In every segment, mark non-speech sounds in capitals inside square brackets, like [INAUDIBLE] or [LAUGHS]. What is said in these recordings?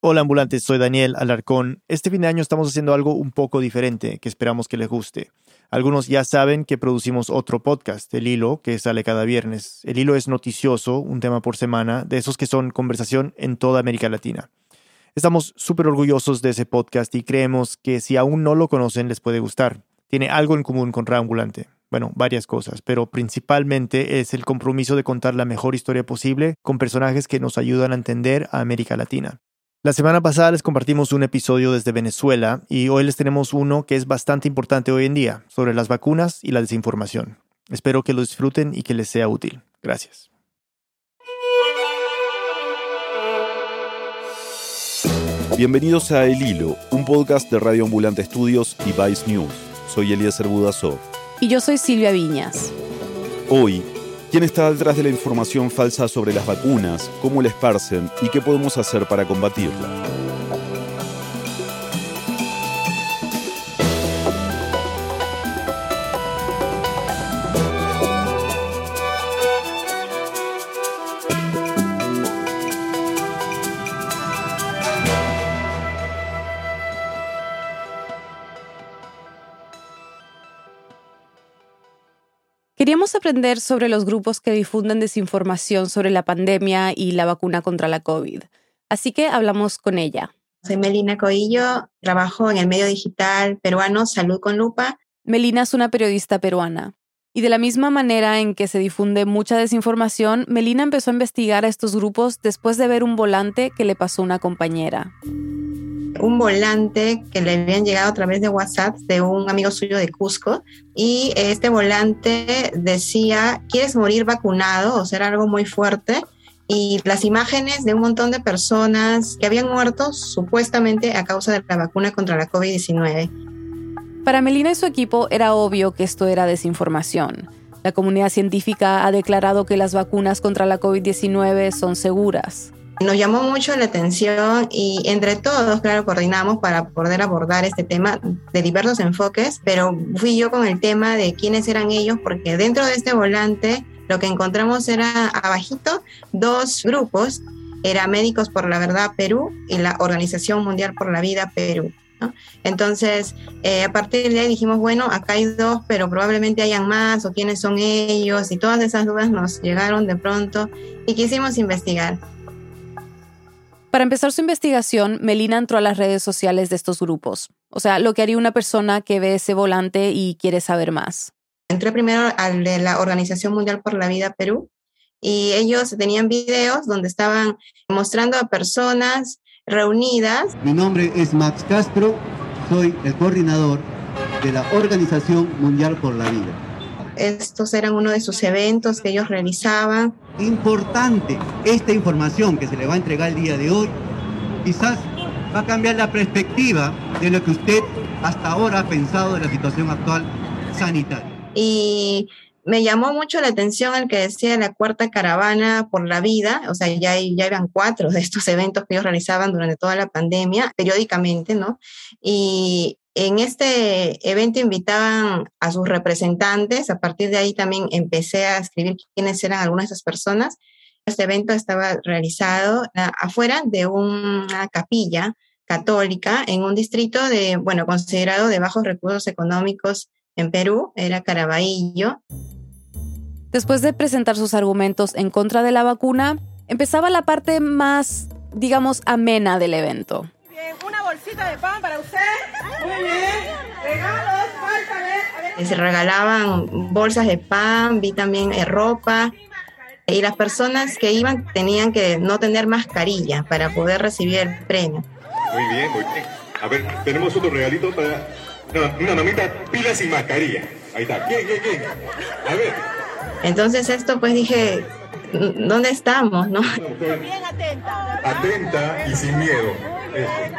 Hola ambulantes, soy Daniel Alarcón. Este fin de año estamos haciendo algo un poco diferente que esperamos que les guste. Algunos ya saben que producimos otro podcast, El Hilo, que sale cada viernes. El Hilo es noticioso, un tema por semana, de esos que son conversación en toda América Latina. Estamos súper orgullosos de ese podcast y creemos que si aún no lo conocen les puede gustar. Tiene algo en común con Ambulante. Bueno, varias cosas, pero principalmente es el compromiso de contar la mejor historia posible con personajes que nos ayudan a entender a América Latina. La semana pasada les compartimos un episodio desde Venezuela y hoy les tenemos uno que es bastante importante hoy en día, sobre las vacunas y la desinformación. Espero que lo disfruten y que les sea útil. Gracias. Bienvenidos a El Hilo, un podcast de Radio Ambulante Estudios y Vice News. Soy Eliezer Budasov. Y yo soy Silvia Viñas. Hoy ¿Quién está detrás de la información falsa sobre las vacunas? ¿Cómo la esparcen? ¿Y qué podemos hacer para combatirla? Aprender sobre los grupos que difunden desinformación sobre la pandemia y la vacuna contra la COVID. Así que hablamos con ella. Soy Melina Coillo, trabajo en el medio digital peruano Salud con Lupa. Melina es una periodista peruana. Y de la misma manera en que se difunde mucha desinformación, Melina empezó a investigar a estos grupos después de ver un volante que le pasó una compañera un volante que le habían llegado a través de WhatsApp de un amigo suyo de Cusco y este volante decía, ¿quieres morir vacunado? O sea, era algo muy fuerte. Y las imágenes de un montón de personas que habían muerto supuestamente a causa de la vacuna contra la COVID-19. Para Melina y su equipo era obvio que esto era desinformación. La comunidad científica ha declarado que las vacunas contra la COVID-19 son seguras. Nos llamó mucho la atención y entre todos, claro, coordinamos para poder abordar este tema de diversos enfoques, pero fui yo con el tema de quiénes eran ellos, porque dentro de este volante lo que encontramos era abajito dos grupos, era Médicos por la Verdad Perú y la Organización Mundial por la Vida Perú. Entonces, eh, a partir de ahí dijimos, bueno, acá hay dos, pero probablemente hayan más, o quiénes son ellos, y todas esas dudas nos llegaron de pronto y quisimos investigar. Para empezar su investigación, Melina entró a las redes sociales de estos grupos, o sea, lo que haría una persona que ve ese volante y quiere saber más. Entré primero al de la Organización Mundial por la Vida Perú y ellos tenían videos donde estaban mostrando a personas reunidas. Mi nombre es Max Castro, soy el coordinador de la Organización Mundial por la Vida. Estos eran uno de sus eventos que ellos realizaban. Importante esta información que se le va a entregar el día de hoy, quizás va a cambiar la perspectiva de lo que usted hasta ahora ha pensado de la situación actual sanitaria. Y me llamó mucho la atención el que decía la cuarta caravana por la vida, o sea, ya, ya eran cuatro de estos eventos que ellos realizaban durante toda la pandemia, periódicamente, ¿no? Y en este evento invitaban a sus representantes, a partir de ahí también empecé a escribir quiénes eran algunas de esas personas. Este evento estaba realizado ah, afuera de una capilla católica en un distrito de, bueno, considerado de bajos recursos económicos en Perú, era Caraballo. Después de presentar sus argumentos en contra de la vacuna, empezaba la parte más, digamos, amena del evento bolsita de pan para usted. Muy bien. Regalos, falta Se regalaban bolsas de pan, vi también eh, ropa. Y las personas que iban tenían que no tener mascarilla para poder recibir el premio. Muy bien, muy bien. A ver, tenemos otro regalito para una mamita pilas y mascarilla. Ahí está. Bien, bien, bien. A ver. Entonces esto pues dije, ¿dónde estamos? ¿no? Bien atenta. Atenta y sin miedo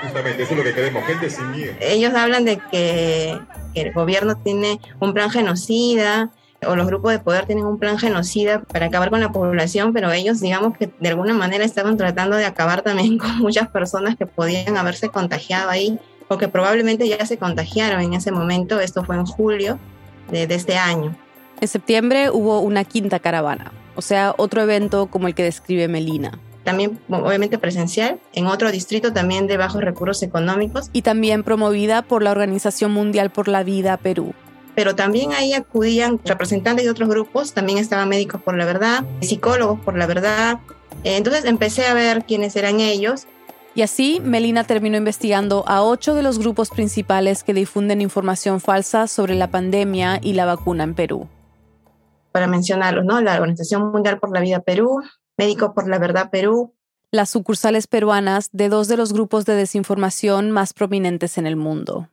justamente, eso es lo que queremos, gente sin miedo. Ellos hablan de que, el gobierno tiene un plan genocida, o los grupos de poder tienen un plan genocida para acabar con la población, pero ellos digamos que de alguna manera estaban tratando de acabar también con muchas personas que podían haberse contagiado ahí o que probablemente ya se contagiaron en ese momento. Esto fue en julio de, de este año. En septiembre hubo una quinta caravana, o sea, otro evento como el que describe Melina. también obviamente presencial, en otro distrito también de bajos recursos económicos. Y también promovida por la Organización Mundial por la Vida Perú. Pero también ahí acudían representantes de otros grupos, también estaban médicos por la verdad, psicólogos por la verdad. Entonces empecé a ver quiénes eran ellos y así, Melina terminó investigando a ocho de los grupos principales que difunden información falsa sobre la pandemia y la vacuna en Perú. Para mencionarlos, ¿no? La Organización Mundial por la Vida Perú, Médicos por la Verdad Perú. Las sucursales peruanas de dos de los grupos de desinformación más prominentes en el mundo.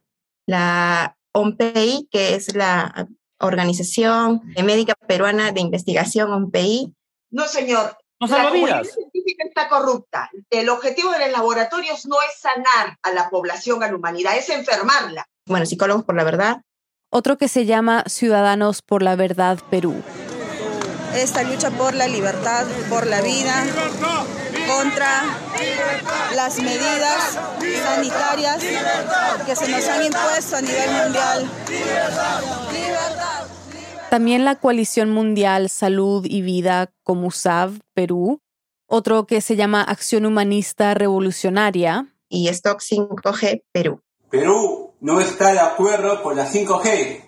La OMPI, que es la Organización Médica Peruana de Investigación, OMPI. No, señor, la comunidad científica está corrupta. El objetivo de los laboratorios no es sanar a la población, a la humanidad, es enfermarla. Bueno, psicólogos por la verdad. Otro que se llama Ciudadanos por la Verdad Perú. Esta lucha por la libertad, por la vida, contra las medidas sanitarias que se nos han impuesto a nivel mundial. También la Coalición Mundial Salud y Vida, COMUSAV, Perú. Otro que se llama Acción Humanista Revolucionaria. Y Stock 5G, Perú. Perú no está de acuerdo con la 5G.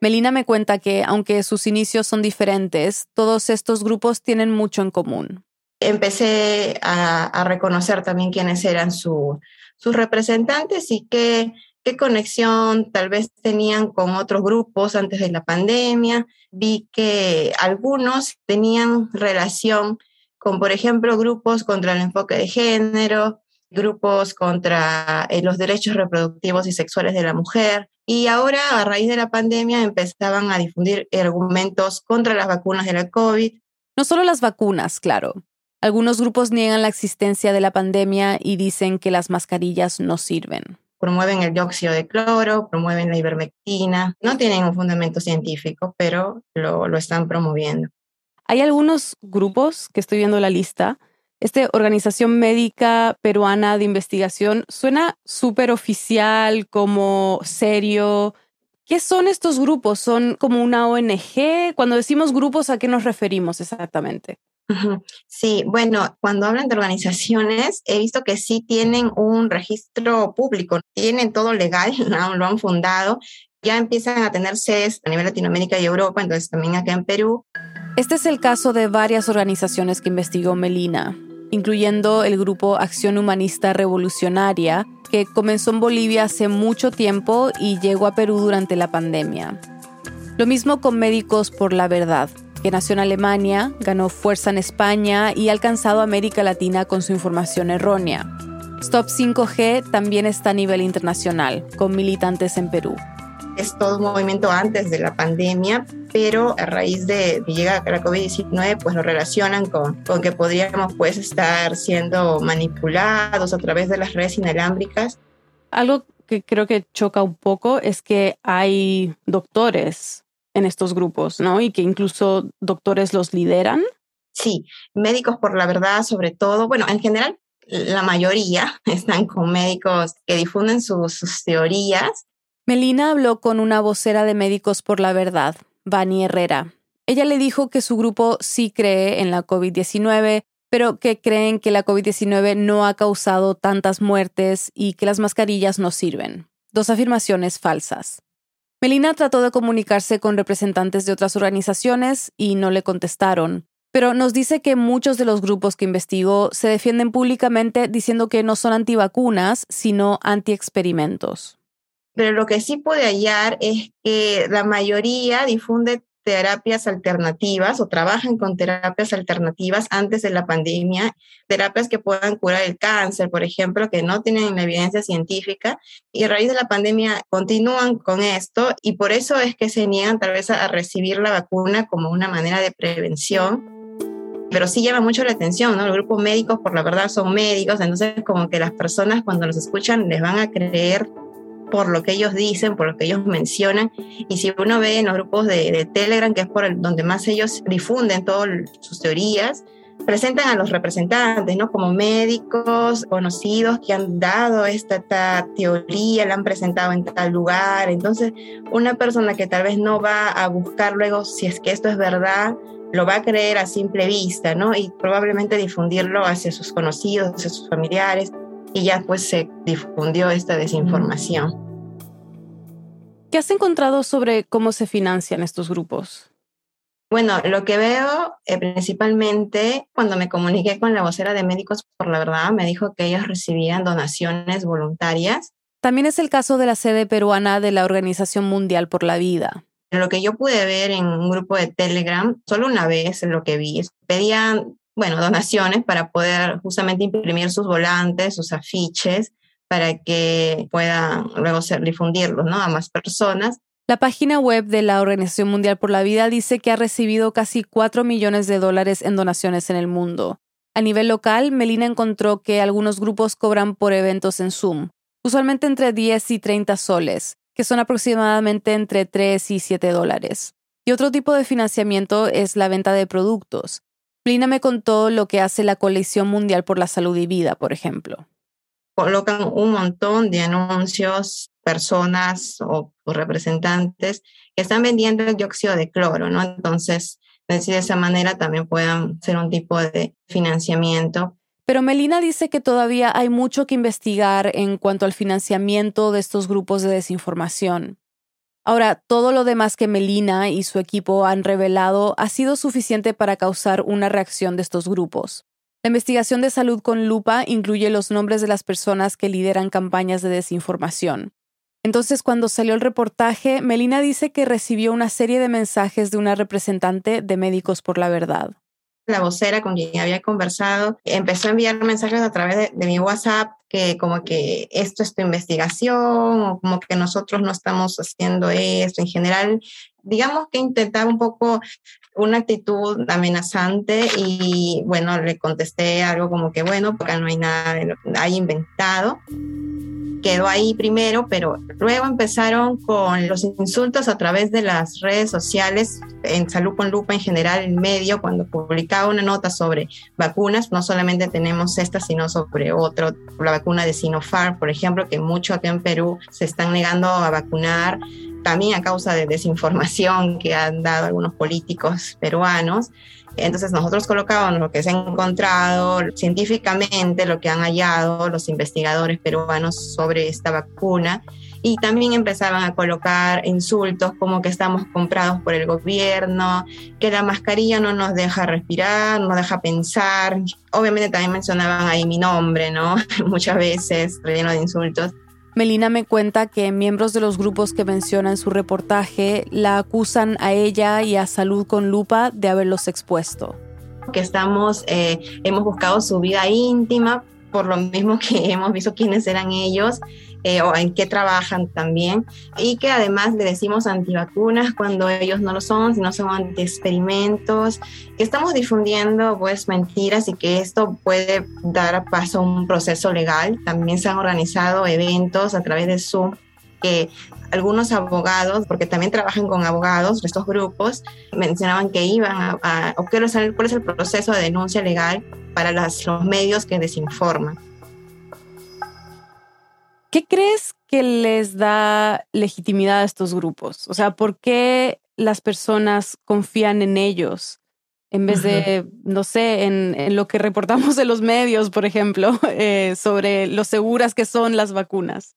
Melina me cuenta que, aunque sus inicios son diferentes, todos estos grupos tienen mucho en común. Empecé a, reconocer también quiénes eran sus representantes y que qué conexión tal vez tenían con otros grupos antes de la pandemia. Vi que algunos tenían relación con, por ejemplo, grupos contra el enfoque de género, grupos contra eh, los derechos reproductivos y sexuales de la mujer. Y ahora, a raíz de la pandemia, empezaban a difundir argumentos contra las vacunas de la COVID. No solo las vacunas, claro. Algunos grupos niegan la existencia de la pandemia y dicen que las mascarillas no sirven promueven el dióxido de cloro, promueven la ivermectina. No tienen un fundamento científico, pero lo, lo están promoviendo. Hay algunos grupos que estoy viendo la lista. Esta Organización Médica Peruana de Investigación suena súper oficial, como serio. ¿Qué son estos grupos? ¿Son como una ONG? Cuando decimos grupos, ¿a qué nos referimos exactamente? Sí, bueno, cuando hablan de organizaciones, he visto que sí tienen un registro público, tienen todo legal, [LAUGHS] lo han fundado, ya empiezan a tener sedes a nivel Latinoamérica y Europa, entonces también acá en Perú. Este es el caso de varias organizaciones que investigó Melina, incluyendo el grupo Acción Humanista Revolucionaria, que comenzó en Bolivia hace mucho tiempo y llegó a Perú durante la pandemia. Lo mismo con Médicos por la Verdad, que nació en Alemania, ganó fuerza en España y ha alcanzado América Latina con su información errónea. Stop 5G también está a nivel internacional, con militantes en Perú. Es todo un movimiento antes de la pandemia, pero a raíz de que llega la COVID-19, pues lo relacionan con, con que podríamos pues estar siendo manipulados a través de las redes inalámbricas. Algo que creo que choca un poco es que hay doctores en estos grupos, ¿no? Y que incluso doctores los lideran. Sí, médicos por la verdad, sobre todo. Bueno, en general, la mayoría [LAUGHS] están con médicos que difunden sus, teorías. Melina habló con una vocera de Médicos por la Verdad, Vani Herrera. Ella le dijo que su grupo sí cree en la COVID-19, pero que creen que la COVID-19 no ha causado tantas muertes y que las mascarillas no sirven. Dos afirmaciones falsas. Melina trató de comunicarse con representantes de otras organizaciones y no le contestaron, pero nos dice que muchos de los grupos que investigó se defienden públicamente diciendo que no son antivacunas, sino antiexperimentos. Pero lo que sí puede hallar es que la mayoría difunde terapias alternativas o trabajan con terapias alternativas antes de la pandemia, terapias que puedan curar el cáncer, por ejemplo, que no tienen evidencia científica y a raíz de la pandemia continúan con esto y por eso es que se niegan tal vez a, recibir la vacuna como una manera de prevención. Pero sí llama mucho la atención, ¿no? Los grupos médicos, por la verdad, son médicos, entonces como que las personas cuando los escuchan les van a creer por lo que ellos dicen, por lo que ellos mencionan. Y si uno ve en los grupos de, Telegram, que es por donde más ellos difunden todas sus teorías, presentan a los representantes, ¿no? Como médicos conocidos que han dado esta, esta, teoría, la han presentado en tal lugar. Entonces, una persona que tal vez no va a buscar luego si es que esto es verdad, lo va a creer a simple vista, ¿no? Y probablemente difundirlo hacia sus conocidos, hacia sus familiares, y ya pues se difundió esta desinformación. ¿Qué has encontrado sobre cómo se financian estos grupos? Bueno, lo que veo eh, principalmente cuando me comuniqué con la vocera de Médicos por la Verdad, me dijo que ellos recibían donaciones voluntarias. También es el caso de la sede peruana de la Organización Mundial por la Vida. Lo que yo pude ver en un grupo de Telegram, solo una vez lo que vi, pedían, bueno, donaciones para poder justamente imprimir sus volantes, sus afiches, para que puedan luego ser difundirlos ¿no? a más personas. La página web de la Organización Mundial por la Vida dice que ha recibido casi 4 millones de dólares en donaciones en el mundo. A nivel local, Melina encontró que algunos grupos cobran por eventos en Zoom, usualmente entre 10 y 30 soles, que son aproximadamente entre 3 y 7 dólares. Y otro tipo de financiamiento es la venta de productos. Melina me contó lo que hace la Coalición Mundial por la Salud y Vida, por ejemplo. Colocan un montón de anuncios personas o, representantes que están vendiendo el dióxido de cloro, ¿no? Entonces, de esa manera también puedan ser un tipo de financiamiento. Pero Melina dice que todavía hay mucho que investigar en cuanto al financiamiento de estos grupos de desinformación. Ahora, todo lo demás que Melina y su equipo han revelado ha sido suficiente para causar una reacción de estos grupos. La investigación de salud con lupa incluye los nombres de las personas que lideran campañas de desinformación. Entonces, cuando salió el reportaje, Melina dice que recibió una serie de mensajes de una representante de Médicos por la Verdad. La vocera con quien había conversado empezó a enviar mensajes a través de, mi WhatsApp que como que esto es tu investigación o como que nosotros no estamos haciendo esto. En general, digamos que intentaba un poco una actitud amenazante y bueno, le contesté algo como que bueno, porque no hay nada lo hay inventado quedó ahí primero, pero luego empezaron con los insultos a través de las redes sociales, en Salud con Lupa en general, en medio, cuando publicaba una nota sobre vacunas, no solamente tenemos esta, sino sobre otro, la vacuna de Sinopharm, por ejemplo, que mucho aquí en Perú se están negando a vacunar también a causa de desinformación que han dado algunos políticos peruanos. Entonces nosotros colocábamos lo que se ha encontrado científicamente, lo que han hallado los investigadores peruanos sobre esta vacuna y también empezaban a colocar insultos como que estamos comprados por el gobierno, que la mascarilla no nos deja respirar, no deja pensar. Obviamente también mencionaban ahí mi nombre, ¿no? [LAUGHS] Muchas veces relleno de insultos. Melina me cuenta que miembros de los grupos que menciona en su reportaje la acusan a ella y a Salud con Lupa de haberlos expuesto. Que estamos, eh, hemos buscado su vida íntima por lo mismo que [LAUGHS] hemos visto quiénes eran ellos eh, o en qué trabajan también, y que además le decimos antivacunas cuando ellos no lo son, sino son anti-experimentos, que estamos difundiendo pues mentiras y que esto puede dar paso a un proceso legal. También se han organizado eventos a través de Zoom que algunos abogados, porque también trabajan con abogados, estos grupos, mencionaban que iban a, a o cuál es el proceso de denuncia legal para los medios que desinforman. ¿Qué crees que les da legitimidad a estos grupos? O sea, ¿por qué las personas confían en ellos en vez de, no sé, en, lo que reportamos de los medios, por ejemplo, [LAUGHS] eh, sobre lo seguras que son las vacunas?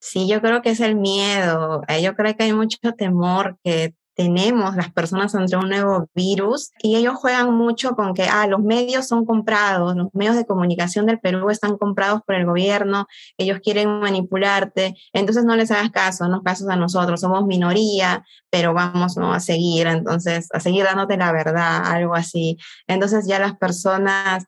Sí, yo creo que es el miedo. Eh, yo creo que hay mucho temor que tenemos las personas ante un nuevo virus y ellos juegan mucho con que ah, los medios son comprados, los medios de comunicación del Perú están comprados por el gobierno, ellos quieren manipularte, entonces no les hagas caso, no casos a nosotros, somos minoría, pero vamos a seguir, entonces a seguir dándote la verdad, algo así. Entonces ya las personas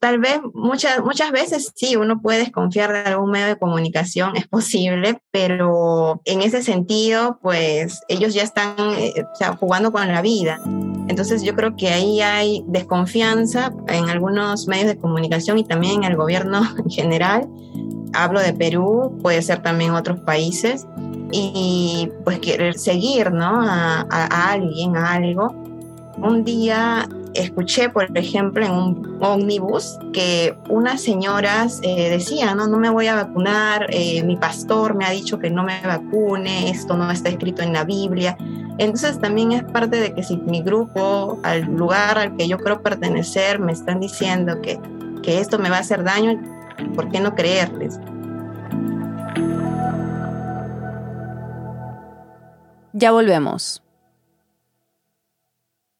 tal vez muchas, muchas veces sí, uno puede desconfiar de algún medio de comunicación, es posible, pero en ese sentido, pues ellos ya están eh, jugando con la vida. Entonces yo creo que ahí hay desconfianza en algunos medios de comunicación y también en el gobierno [LAUGHS] en general. Hablo de Perú, puede ser también otros países, y pues querer seguir ¿no? a, a alguien, a algo. Un día escuché, por ejemplo, en un ómnibus que unas señoras eh, decían, no, no me voy a vacunar, eh, mi pastor me ha dicho que no me vacune, esto no está escrito en la Biblia. Entonces también es parte de que si mi grupo, al lugar al que yo creo pertenecer, me están diciendo que, que esto me va a hacer daño, ¿por qué no creerles? Ya volvemos.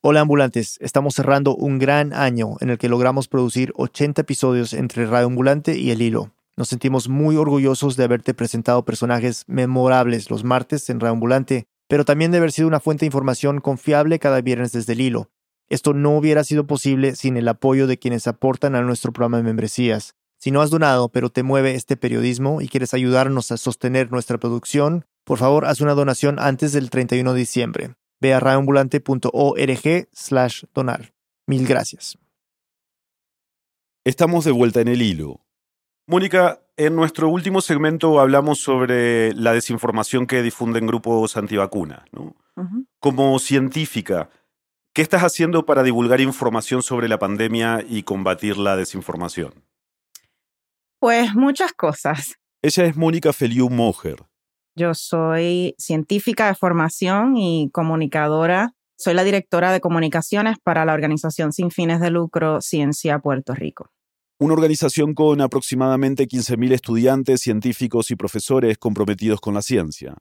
Hola ambulantes, estamos cerrando un gran año en el que logramos producir 80 episodios entre Radio Ambulante y El Hilo. Nos sentimos muy orgullosos de haberte presentado personajes memorables los martes en Radio Ambulante, pero también de haber sido una fuente de información confiable cada viernes desde El Hilo. Esto no hubiera sido posible sin el apoyo de quienes aportan a nuestro programa de membresías. Si no has donado, pero te mueve este periodismo y quieres ayudarnos a sostener nuestra producción, por favor haz una donación antes del 31 de diciembre. Ve a radioambulante.org slash donar. Mil gracias. Estamos de vuelta en el hilo. Mónica, en nuestro último segmento hablamos sobre la desinformación que difunden grupos antivacunas. ¿no? Como científica, ¿qué estás haciendo para divulgar información sobre la pandemia y combatir la desinformación? Pues muchas cosas. Ella es Mónica Feliu Moher. Yo soy científica de formación y comunicadora. Soy la directora de comunicaciones para la organización sin fines de lucro Ciencia Puerto Rico. Una organización con aproximadamente 15.000 estudiantes, científicos y profesores comprometidos con la ciencia.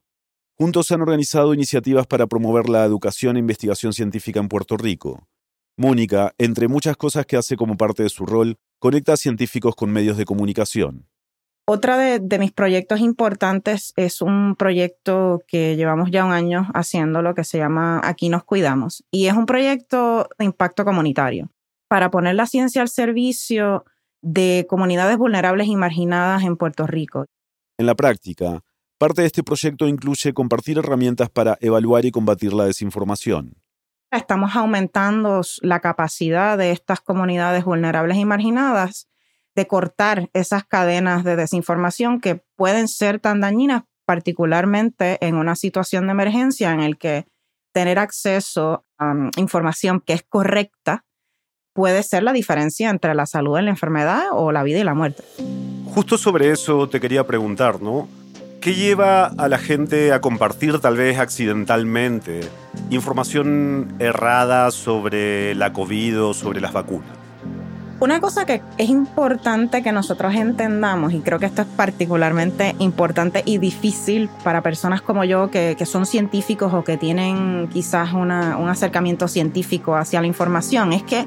Juntos han organizado iniciativas para promover la educación e investigación científica en Puerto Rico. Mónica, entre muchas cosas que hace como parte de su rol, conecta a científicos con medios de comunicación. Otra de, mis proyectos importantes es un proyecto que llevamos ya un año haciendo, lo que se llama Aquí nos cuidamos. Y es un proyecto de impacto comunitario para poner la ciencia al servicio de comunidades vulnerables y marginadas en Puerto Rico. En la práctica, parte de este proyecto incluye compartir herramientas para evaluar y combatir la desinformación. Estamos aumentando la capacidad de estas comunidades vulnerables y marginadas de cortar esas cadenas de desinformación que pueden ser tan dañinas, particularmente en una situación de emergencia en el que tener acceso a um, información que es correcta puede ser la diferencia entre la salud y la enfermedad o la vida y la muerte. Justo sobre eso te quería preguntar, ¿no? ¿Qué lleva a la gente a compartir tal vez accidentalmente información errada sobre la COVID o sobre las vacunas? Una cosa que es importante que nosotros entendamos, y creo que esto es particularmente importante y difícil para personas como yo que, son científicos o que tienen quizás un acercamiento científico hacia la información, es que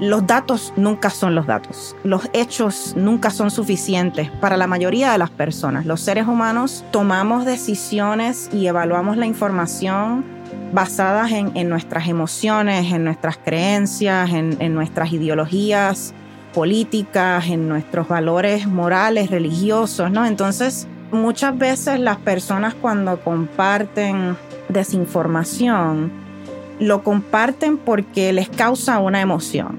los datos nunca son los datos. Los hechos nunca son suficientes para la mayoría de las personas. Los seres humanos tomamos decisiones y evaluamos la información basadas en, nuestras emociones, en nuestras creencias, en, nuestras ideologías políticas, en nuestros valores morales, religiosos, ¿no? Entonces, muchas veces las personas cuando comparten desinformación, lo comparten porque les causa una emoción.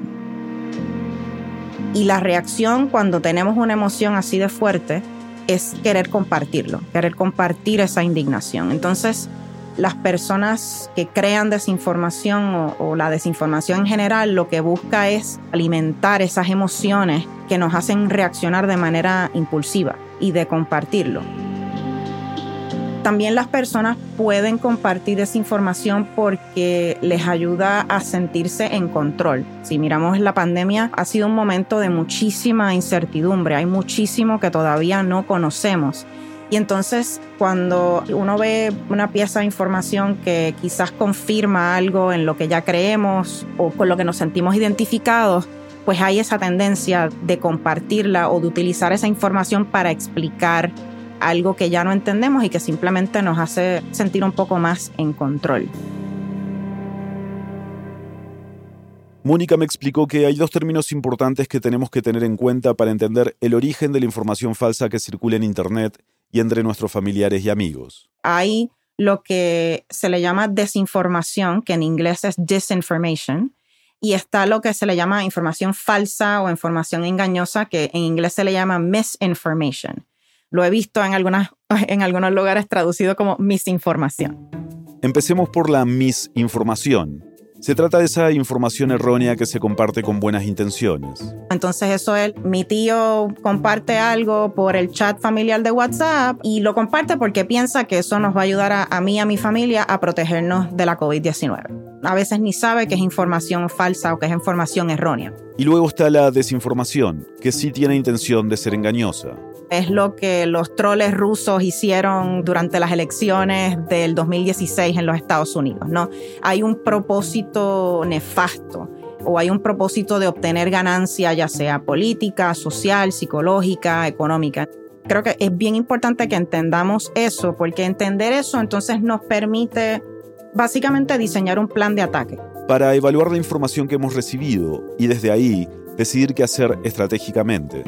Y la reacción cuando tenemos una emoción así de fuerte es querer compartirlo, querer compartir esa indignación. Entonces, las personas que crean desinformación o, la desinformación en general lo que busca es alimentar esas emociones que nos hacen reaccionar de manera impulsiva y de compartirlo. También las personas pueden compartir esa información porque les ayuda a sentirse en control. Si miramos la pandemia, ha sido un momento de muchísima incertidumbre, hay muchísimo que todavía no conocemos. Y entonces cuando uno ve una pieza de información que quizás confirma algo en lo que ya creemos o con lo que nos sentimos identificados, pues hay esa tendencia de compartirla o de utilizar esa información para explicar algo que ya no entendemos y que simplemente nos hace sentir un poco más en control. Mónica me explicó que hay dos términos importantes que tenemos que tener en cuenta para entender el origen de la información falsa que circula en Internet y entre nuestros familiares y amigos. Hay lo que se le llama desinformación, que en inglés es disinformation, y está lo que se le llama información falsa o información engañosa, que en inglés se le llama misinformation. Lo he visto en, algunas, [LAUGHS] en algunos lugares traducido como misinformación. Empecemos por la misinformación. Se trata de esa información errónea que se comparte con buenas intenciones. Entonces eso es, mi tío comparte algo por el chat familiar de WhatsApp y lo comparte porque piensa que eso nos va a ayudar a, mí y a mi familia a protegernos de la COVID-19. A veces ni sabe que es información falsa o que es información errónea. Y luego está la desinformación, que sí tiene intención de ser engañosa es lo que los troles rusos hicieron durante las elecciones del 2016 en los Estados Unidos, ¿no? Hay un propósito nefasto o hay un propósito de obtener ganancia, ya sea política, social, psicológica, económica. Creo que es bien importante que entendamos eso, porque entender eso entonces nos permite básicamente diseñar un plan de ataque. Para evaluar la información que hemos recibido y desde ahí decidir qué hacer estratégicamente.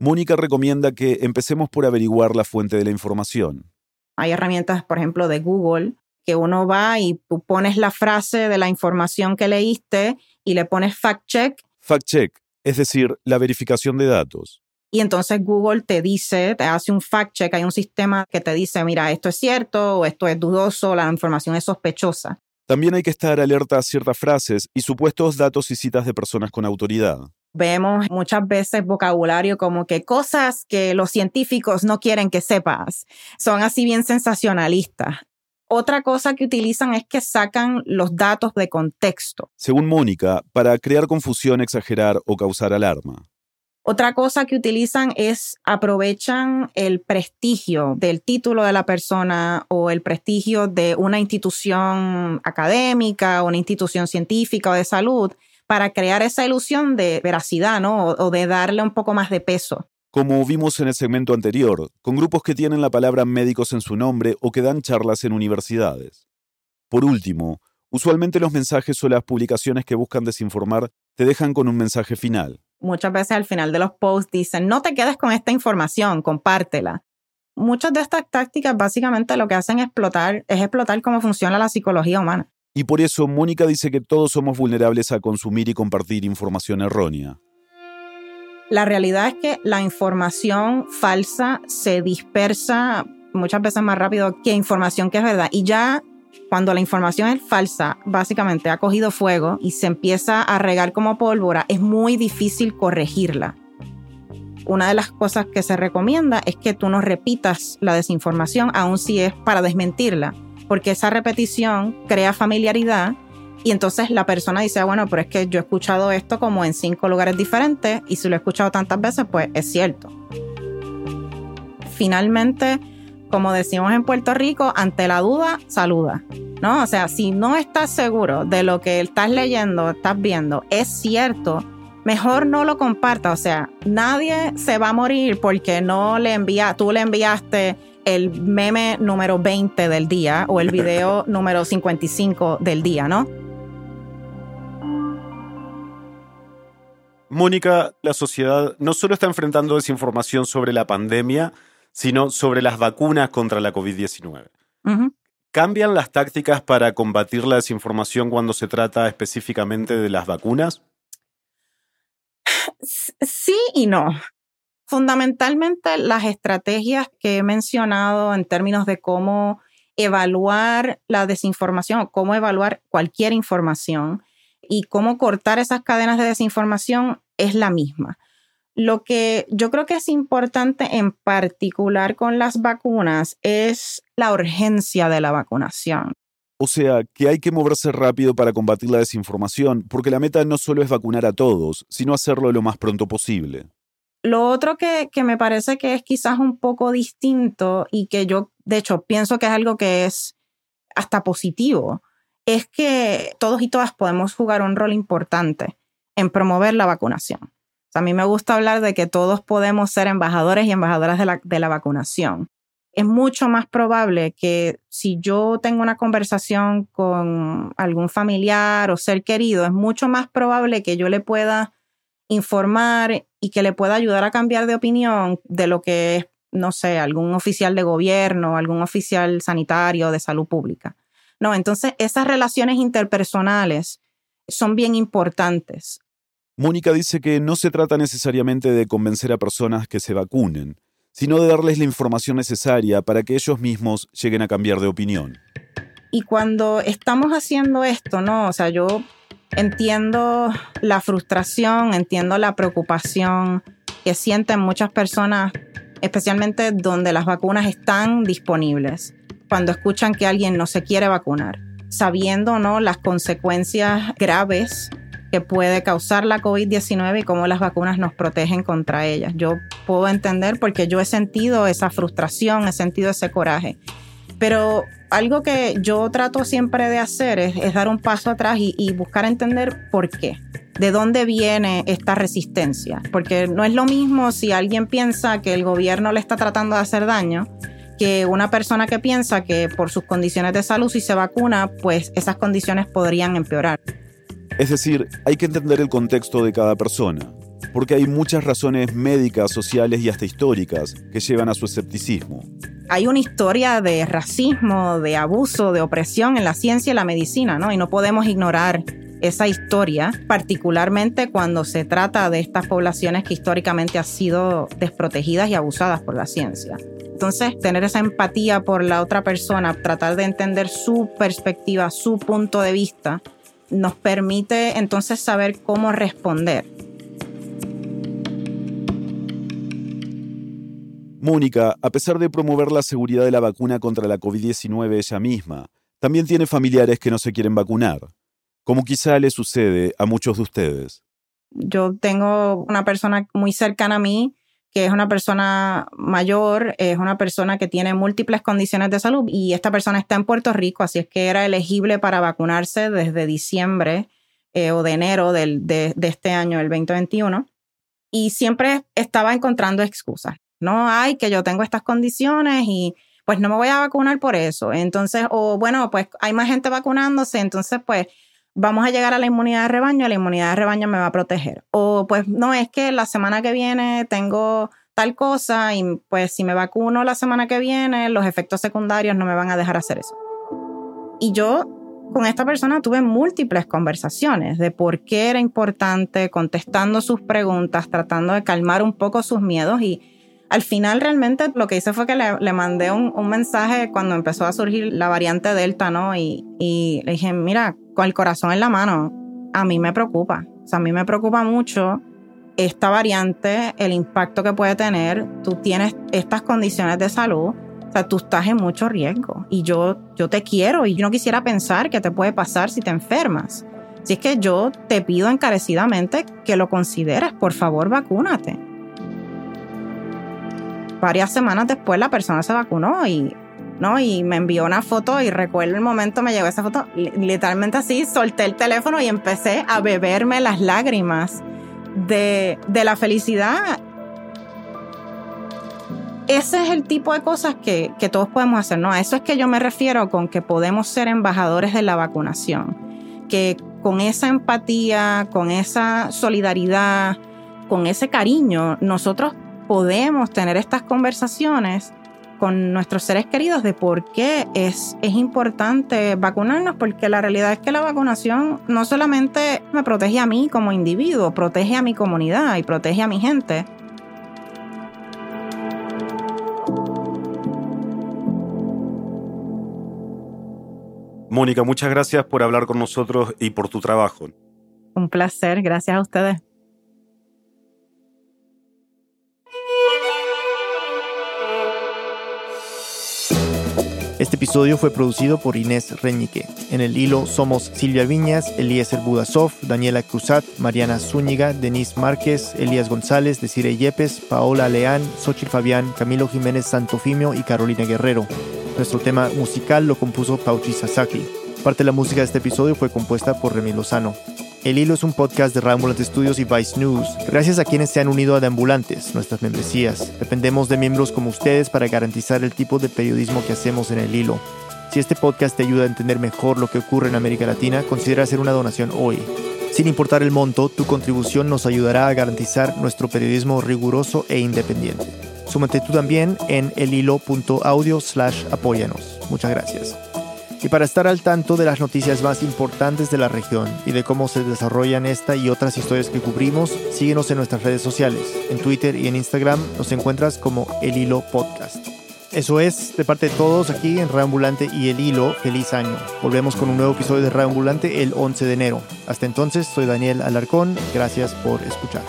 Mónica recomienda que empecemos por averiguar la fuente de la información. Hay herramientas, por ejemplo, de Google, que uno va y tú pones la frase de la información que leíste y le pones fact check. Fact check, es decir, la verificación de datos. Y entonces Google te dice, te hace un fact check, hay un sistema que te dice, mira, esto es cierto o esto es dudoso, la información es sospechosa. También hay que estar alerta a ciertas frases y supuestos datos y citas de personas con autoridad. Vemos muchas veces vocabulario como que cosas que los científicos no quieren que sepas. Son así bien sensacionalistas. Otra cosa que utilizan es que sacan los datos de contexto. Según Mónica, para crear confusión, exagerar o causar alarma. Otra cosa que utilizan es aprovechan el prestigio del título de la persona o el prestigio de una institución académica, una institución científica o de salud para crear esa ilusión de veracidad, ¿no? O, de darle un poco más de peso. Como vimos en el segmento anterior, con grupos que tienen la palabra médicos en su nombre o que dan charlas en universidades. Por último, usualmente los mensajes o las publicaciones que buscan desinformar te dejan con un mensaje final. Muchas veces al final de los posts dicen, no te quedes con esta información, compártela. Muchas de estas tácticas básicamente lo que hacen explotar, es explotar cómo funciona la psicología humana. Y por eso Mónica dice que todos somos vulnerables a consumir y compartir información errónea. La realidad es que la información falsa se dispersa muchas veces más rápido que información que es verdad. Y ya cuando la información es falsa, básicamente ha cogido fuego y se empieza a regar como pólvora, es muy difícil corregirla. Una de las cosas que se recomienda es que tú no repitas la desinformación, aun si es para desmentirla porque esa repetición crea familiaridad y entonces la persona dice, bueno, pero es que yo he escuchado esto como en cinco lugares diferentes y si lo he escuchado tantas veces, pues es cierto. Finalmente, como decimos en Puerto Rico, ante la duda, saluda. ¿No? O sea, si no estás seguro de lo que estás leyendo, estás viendo, es cierto, mejor no lo comparta. O sea, nadie se va a morir porque no le envía, tú le enviaste el meme número 20 del día o el video [LAUGHS] número 55 del día, ¿no? Mónica, la sociedad no solo está enfrentando desinformación sobre la pandemia, sino sobre las vacunas contra la COVID-19. ¿Cambian las tácticas para combatir la desinformación cuando se trata específicamente de las vacunas? Sí y no. Fundamentalmente las estrategias que he mencionado en términos de cómo evaluar la desinformación o cómo evaluar cualquier información y cómo cortar esas cadenas de desinformación es la misma. Lo que yo creo que es importante en particular con las vacunas es la urgencia de la vacunación. O sea, que hay que moverse rápido para combatir la desinformación, porque la meta no solo es vacunar a todos, sino hacerlo lo más pronto posible. Lo otro que, que, me parece que es quizás un poco distinto y que yo, de hecho, pienso que es algo que es hasta positivo, es que todos y todas podemos jugar un rol importante en promover la vacunación. A mí me gusta hablar de que todos podemos ser embajadores y embajadoras de la, de la vacunación. Es mucho más probable que si yo tengo una conversación con algún familiar o ser querido, es mucho más probable que yo le pueda informar y que le pueda ayudar a cambiar de opinión de lo que es, no sé, algún oficial de gobierno, algún oficial sanitario de salud pública. No, entonces esas relaciones interpersonales son bien importantes. Mónica dice que no se trata necesariamente de convencer a personas que se vacunen, sino de darles la información necesaria para que ellos mismos lleguen a cambiar de opinión. Y cuando estamos haciendo esto, ¿no? O sea, yo entiendo la frustración, entiendo la preocupación que sienten muchas personas, especialmente donde las vacunas están disponibles, cuando escuchan que alguien no se quiere vacunar, sabiendo ¿no? las consecuencias graves que puede causar la COVID-19 y cómo las vacunas nos protegen contra ellas. Yo puedo entender porque yo he sentido esa frustración, he sentido ese coraje. Pero algo que yo trato siempre de hacer es, dar un paso atrás y, buscar entender por qué. ¿De dónde viene esta resistencia? Porque no es lo mismo si alguien piensa que el gobierno le está tratando de hacer daño que una persona que piensa que por sus condiciones de salud si se vacuna, pues esas condiciones podrían empeorar. Es decir, hay que entender el contexto de cada persona, porque hay muchas razones médicas, sociales y hasta históricas que llevan a su escepticismo. Hay una historia de racismo, de abuso, de opresión en la ciencia y la medicina, ¿no? Y no podemos ignorar esa historia, particularmente cuando se trata de estas poblaciones que históricamente han sido desprotegidas y abusadas por la ciencia. Entonces, tener esa empatía por la otra persona, tratar de entender su perspectiva, su punto de vista, nos permite entonces saber cómo responder. Mónica, a pesar de promover la seguridad de la vacuna contra la COVID-19 ella misma, también tiene familiares que no se quieren vacunar, como quizá le sucede a muchos de ustedes. Yo tengo una persona muy cercana a mí que es una persona mayor, es una persona que tiene múltiples condiciones de salud y esta persona está en Puerto Rico, así es que era elegible para vacunarse desde diciembre eh, o de enero del, de, este año, el 2021, y siempre estaba encontrando excusas. No, hay que yo tengo estas condiciones y pues no me voy a vacunar por eso. Entonces, o bueno, pues hay más gente vacunándose, entonces pues vamos a llegar a la inmunidad de rebaño, la inmunidad de rebaño me va a proteger. O pues no, es que la semana que viene tengo tal cosa y pues si me vacuno la semana que viene, los efectos secundarios no me van a dejar hacer eso. Y yo con esta persona tuve múltiples conversaciones de por qué era importante, contestando sus preguntas, tratando de calmar un poco sus miedos y al final realmente lo que hice fue que le, mandé un, mensaje cuando empezó a surgir la variante Delta, ¿no? Y, le dije, mira, con el corazón en la mano, a mí me preocupa. O sea, a mí me preocupa mucho esta variante, el impacto que puede tener. Tú tienes estas condiciones de salud. O sea, tú estás en mucho riesgo. Y yo, yo te quiero y yo no quisiera pensar qué te puede pasar si te enfermas. Así es que yo te pido encarecidamente que lo consideres. Por favor, vacúnate varias semanas después la persona se vacunó y, ¿no? y me envió una foto y recuerdo el momento, me llegó esa foto, literalmente así, solté el teléfono y empecé a beberme las lágrimas de, de la felicidad. Ese es el tipo de cosas que, que todos podemos hacer, ¿no? A eso es que yo me refiero con que podemos ser embajadores de la vacunación, que con esa empatía, con esa solidaridad, con ese cariño, nosotros podemos tener estas conversaciones con nuestros seres queridos de por qué es, es importante vacunarnos, porque la realidad es que la vacunación no solamente me protege a mí como individuo, protege a mi comunidad y protege a mi gente. Mónica, muchas gracias por hablar con nosotros y por tu trabajo. Un placer, gracias a ustedes. Este episodio fue producido por Inés Reñique. En el hilo somos Silvia Viñas, Eliezer Budasov, Daniela Cruzat, Mariana Zúñiga, Denise Márquez, Elías González, Desire Yepes, Paola Leán, Xochitl Fabián, Camilo Jiménez Santofimio y Carolina Guerrero. Nuestro tema musical lo compuso Pauchi Sasaki. Parte de la música de este episodio fue compuesta por Remy Lozano. El Hilo es un podcast de Rambulant Studios y Vice News. Gracias a quienes se han unido a Deambulantes, nuestras membresías. Dependemos de miembros como ustedes para garantizar el tipo de periodismo que hacemos en El Hilo. Si este podcast te ayuda a entender mejor lo que ocurre en América Latina, considera hacer una donación hoy. Sin importar el monto, tu contribución nos ayudará a garantizar nuestro periodismo riguroso e independiente. Súmate tú también en elhilo.audio slash apóyanos. Muchas gracias. Y para estar al tanto de las noticias más importantes de la región y de cómo se desarrollan esta y otras historias que cubrimos, síguenos en nuestras redes sociales. En Twitter y en Instagram nos encuentras como El Hilo Podcast. Eso es, de parte de todos aquí en Radio Ambulante y El Hilo, feliz año. Volvemos con un nuevo episodio de Radio Ambulante el 11 de enero. Hasta entonces, soy Daniel Alarcón, gracias por escuchar.